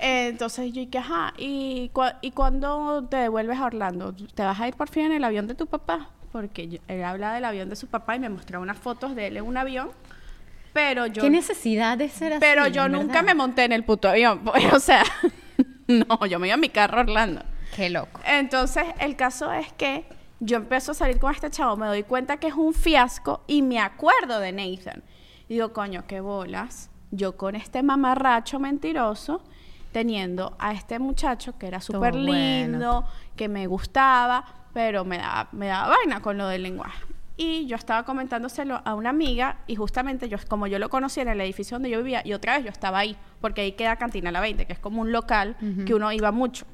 Eh, entonces yo dije, ajá, ¿y, cua- ¿y cuándo te devuelves a Orlando? ¿Te vas a ir por fin en el avión de tu papá? Porque yo- él habla del avión de su papá y me mostraba unas fotos de él en un avión. Pero yo, ¿Qué necesidad de ser así? pero yo en nunca verdad? me monté en el puto avión. O sea, no, yo me iba a mi carro a Orlando. Qué loco. Entonces, el caso es que yo empiezo a salir con este chavo, me doy cuenta que es un fiasco y me acuerdo de Nathan. Y digo, coño, qué bolas. Yo con este mamarracho mentiroso, teniendo a este muchacho que era súper bueno. lindo, que me gustaba, pero me daba, me daba vaina con lo del lenguaje. Y yo estaba comentándoselo a una amiga y justamente yo, como yo lo conocía en el edificio donde yo vivía, y otra vez yo estaba ahí, porque ahí queda Cantina La 20, que es como un local que uno iba mucho.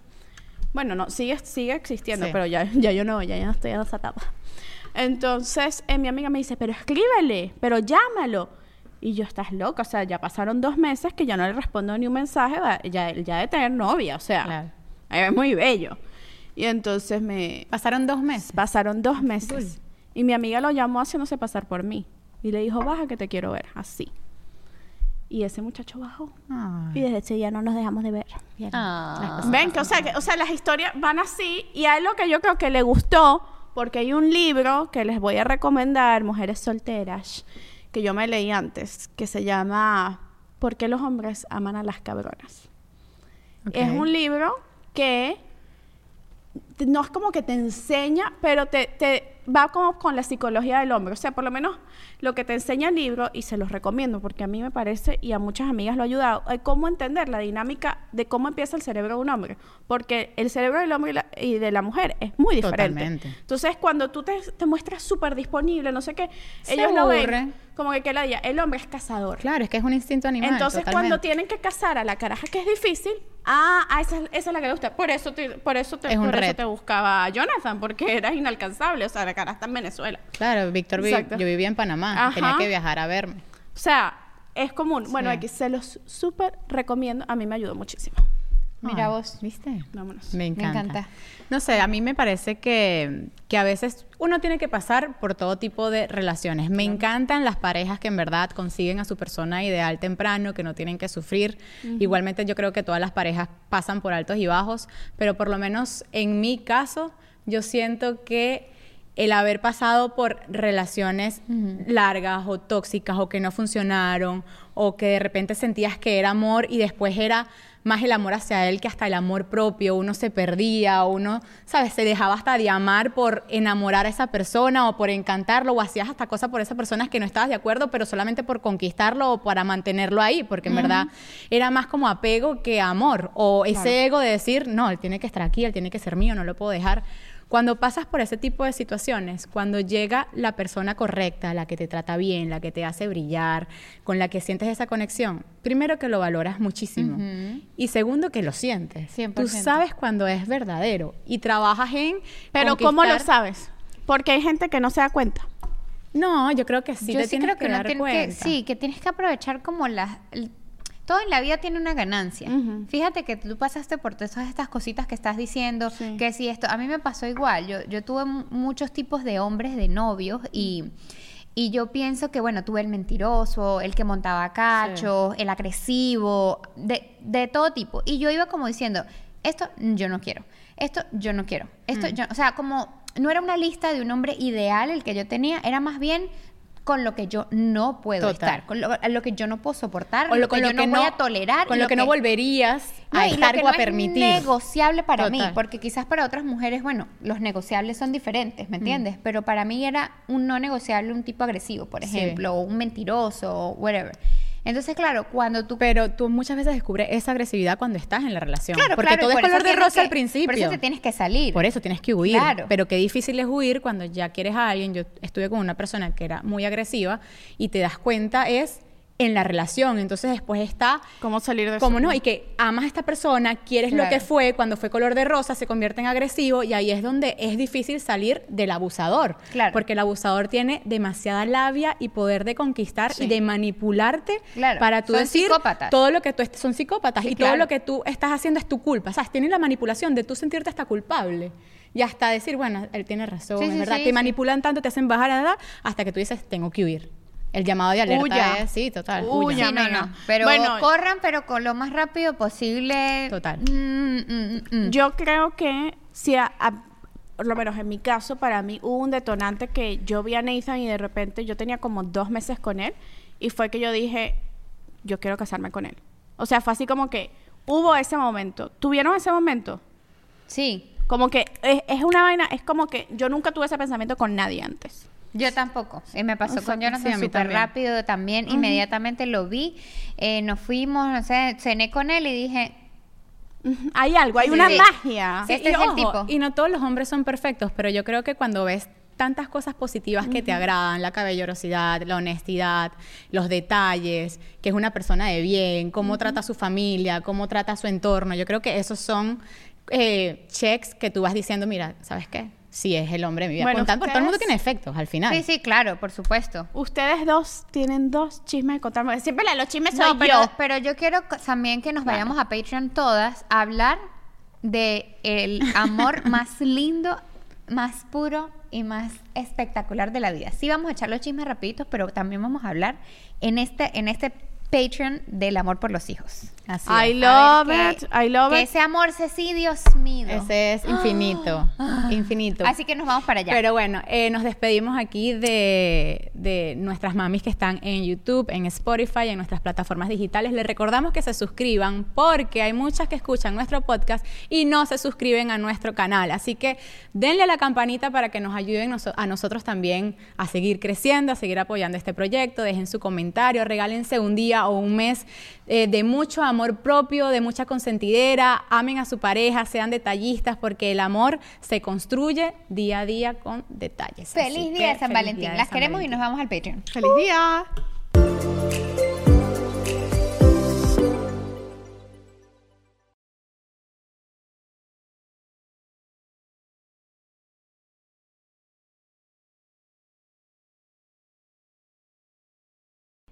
Bueno, no, sigue, sigue existiendo, Sí. pero ya, ya yo no, ya, ya no estoy en esa etapa. Entonces, eh, mi amiga me dice, pero escríbele, pero llámalo. Y yo, estás loca, o sea, ya pasaron dos meses que ya no le respondo ni un mensaje, ya, ya de tener novia, o sea, Claro. es muy bello. Y entonces me Pasaron dos meses. pasaron dos meses. Y mi amiga lo llamó haciéndose pasar por mí. Y le dijo, baja que te quiero ver, así. Y ese muchacho bajó. Y desde ese día no nos dejamos de ver. Ah. Ven, que o sea, que, o sea, las historias van así y a él lo que yo creo que le gustó, porque hay un libro que les voy a recomendar, Mujeres Solteras, que yo me leí antes, que se llama ¿Por qué los hombres aman a las cabronas? Es un libro que no es como que te enseña, pero te, te va como con la psicología del hombre. O sea, por lo menos lo que te enseña el libro, y se los recomiendo porque a mí me parece, y a muchas amigas lo ha ayudado, es cómo entender la dinámica de cómo empieza el cerebro de un hombre. Porque el cerebro del hombre y, la- y de la mujer es muy diferente. Totalmente. Entonces, cuando tú te, te muestras súper disponible, no sé qué, Se ellos lo aburre. ven como que, que la día, el hombre es cazador. Claro, es que es un instinto animal. Entonces, totalmente. cuando tienen que casar a la caraja que es difícil, ah, ah, esa, esa es la que le gusta. Por eso te, por eso te, Es un por eso reto. te buscaba Jonathan, porque eras inalcanzable. O sea, la cara está en Venezuela. Claro, Víctor, vi- yo vivía en Panamá. Ajá. Tenía que viajar a verme. O sea, es común. Bueno, aquí se los súper recomiendo. A mí me ayudó muchísimo. Mira vos. ¿Viste? Vámonos. Me encanta. encanta. No sé, a mí me parece que, que a veces uno tiene que pasar por todo tipo de relaciones. Me encantan las parejas que en verdad consiguen a su persona ideal temprano, que no tienen que sufrir. Igualmente yo creo que todas las parejas pasan por altos y bajos, pero por lo menos en mi caso yo siento que el haber pasado por relaciones largas o tóxicas o que no funcionaron o que de repente sentías que era amor y después era más el amor hacia él que hasta el amor propio, uno se perdía, uno, ¿sabes? Se dejaba hasta de amar por enamorar a esa persona o por encantarlo o hacías hasta cosas por esa persona que no estabas de acuerdo, pero solamente por conquistarlo o para mantenerlo ahí, porque en verdad era más como apego que amor o ese ego de decir, no, él tiene que estar aquí, él tiene que ser mío, no lo puedo dejar. Cuando pasas por ese tipo de situaciones, cuando llega la persona correcta, la que te trata bien, la que te hace brillar, con la que sientes esa conexión, primero que lo valoras muchísimo y segundo que lo sientes. 100%. Tú sabes cuando es verdadero y trabajas en Pero, ¿cómo lo sabes? Porque hay gente que no se da cuenta. No, yo creo que sí yo te sí creo que, dar sí, que tienes que aprovechar como las todo en la vida tiene una ganancia. Fíjate que tú pasaste por todas estas cositas que estás diciendo, Sí. que si esto, a mí me pasó igual. Yo, yo tuve mu- muchos tipos de hombres, de novios y y yo pienso que, bueno, tuve el mentiroso, el que montaba cachos, el agresivo, de, de todo tipo. Y yo iba como diciendo, esto yo no quiero, esto yo no quiero, esto yo, o sea, como no era una lista de un hombre ideal el que yo tenía, era más bien con lo que yo no puedo Total. estar, con lo, lo que yo no puedo soportar, O lo, que yo no, voy a tolerar. Con lo que no volverías No, a lo estar que o no a es permitir. negociable para mí, porque quizás para otras mujeres, bueno, los negociables son diferentes, Mm. ¿me entiendes? Pero para mí era un no negociable un tipo agresivo, por Sí. ejemplo, o un mentiroso, o whatever. Entonces, claro, cuando tú Pero tú muchas veces descubres esa agresividad cuando estás en la relación. Claro, porque claro, todo es por color de rosa al principio. Por eso te tienes que salir. Por eso tienes que huir. Claro. Pero qué difícil es huir cuando ya quieres a alguien. Yo estuve con una persona que era muy agresiva y te das cuenta es en la relación. Entonces después está ¿Cómo salir de eso? no y que amas a esta persona, quieres lo Claro. que fue, cuando fue color de rosa se convierte en agresivo y ahí es donde es difícil salir del abusador. Claro. Porque el abusador tiene demasiada labia y poder de conquistar Sí. y de manipularte Claro, para tú son decir psicópatas. todo lo que tú son psicópatas Sí, y todo lo que tú estás haciendo es tu culpa. O sea, tienen la manipulación de tú sentirte hasta culpable. Y hasta decir, bueno, él tiene razón, Sí, es sí, verdad. sí, te manipulan tanto, te hacen bajar a edad, hasta que tú dices, tengo que huir. El llamado de alerta es, sí, total. Sí, no, no. Pero Bueno, corran, pero con lo más rápido posible. Total. Mm, mm, mm, mm. Yo creo que si a- a- por lo menos en mi caso, para mí hubo un detonante que yo vi a Nathan y de repente yo tenía como dos meses con él y fue que yo dije, yo quiero casarme con él. O sea, fue así como que hubo ese momento. ¿Tuvieron ese momento? Sí. Como que es, es una vaina, es como que yo nunca tuve ese pensamiento con nadie antes. Yo tampoco. Eh, me pasó O sea, con Jonathan sí, súper también. rápido también. Inmediatamente lo vi. Eh, nos fuimos, no sé, cené con él y dije, Hay algo, hay Sí, una sí. magia. Sí. Este y es el tipo. Y no todos los hombres son perfectos, pero yo creo que cuando ves tantas cosas positivas que te agradan, la cabellorosidad, la honestidad, los detalles, que es una persona de bien, cómo trata a su familia, cómo trata a su entorno, yo creo que esos son eh, checks que tú vas diciendo, mira, ¿sabes qué? Sí es el hombre de mi vida. Bueno, Con tanto- todo el mundo ustedes- tiene efectos al final. sí, sí, claro, por supuesto. Ustedes dos tienen dos chismes de contarme. Siempre la de los chismes soy No, pero, yo. pero yo quiero también que nos vayamos a Patreon todas a hablar de el amor más lindo, más puro y más espectacular de la vida. Sí vamos a echar los chismes rapiditos, pero también vamos a hablar en este en este Patreon del amor por los hijos. Así I es. love A ver it. I love que it. ese amor se sí, Dios mío. Ese es infinito, infinito. Así que nos vamos para allá. Pero bueno, eh, nos despedimos aquí de, de nuestras mamis que están en YouTube, en Spotify, en nuestras plataformas digitales. Les recordamos que se suscriban porque hay muchas que escuchan nuestro podcast y no se suscriben a nuestro canal. Así que denle a la campanita para que nos ayuden noso- a nosotros también a seguir creciendo, a seguir apoyando este proyecto. Dejen su comentario, regálense un día o un mes eh, de mucho amor propio, de mucha consentidera. Amen a su pareja, sean detallistas porque el amor se construye día a día con detalles. feliz Así día que de San feliz Valentín. Las San queremos y nos vamos al Patreon. ¡Feliz día!